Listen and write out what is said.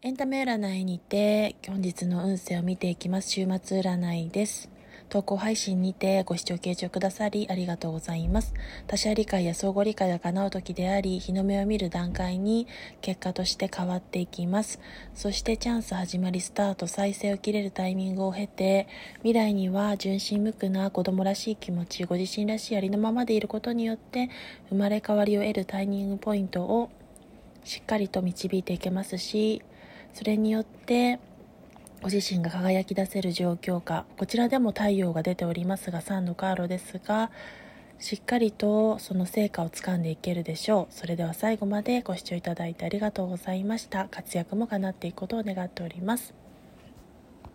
エンタメ占いにて本日の運勢を見ていきます。週末占いです。投稿配信にてご視聴継承くださりありがとうございます。他者理解や相互理解が叶う時であり日の目を見る段階に結果として変わっていきます。そしてチャンス始まりスタート再生を切れるタイミングを経て未来には純真無垢な子供らしい気持ちご自身らしいありのままでいることによって生まれ変わりを得るタイミングポイントをしっかりと導いていけますしそれによってご自身が輝き出せる状況下こちらでも太陽が出ておりますが3のカーロですがしっかりとその成果をつかんでいけるでしょう。それでは最後までご視聴いただいてありがとうございました。活躍も叶っていくことを願っております。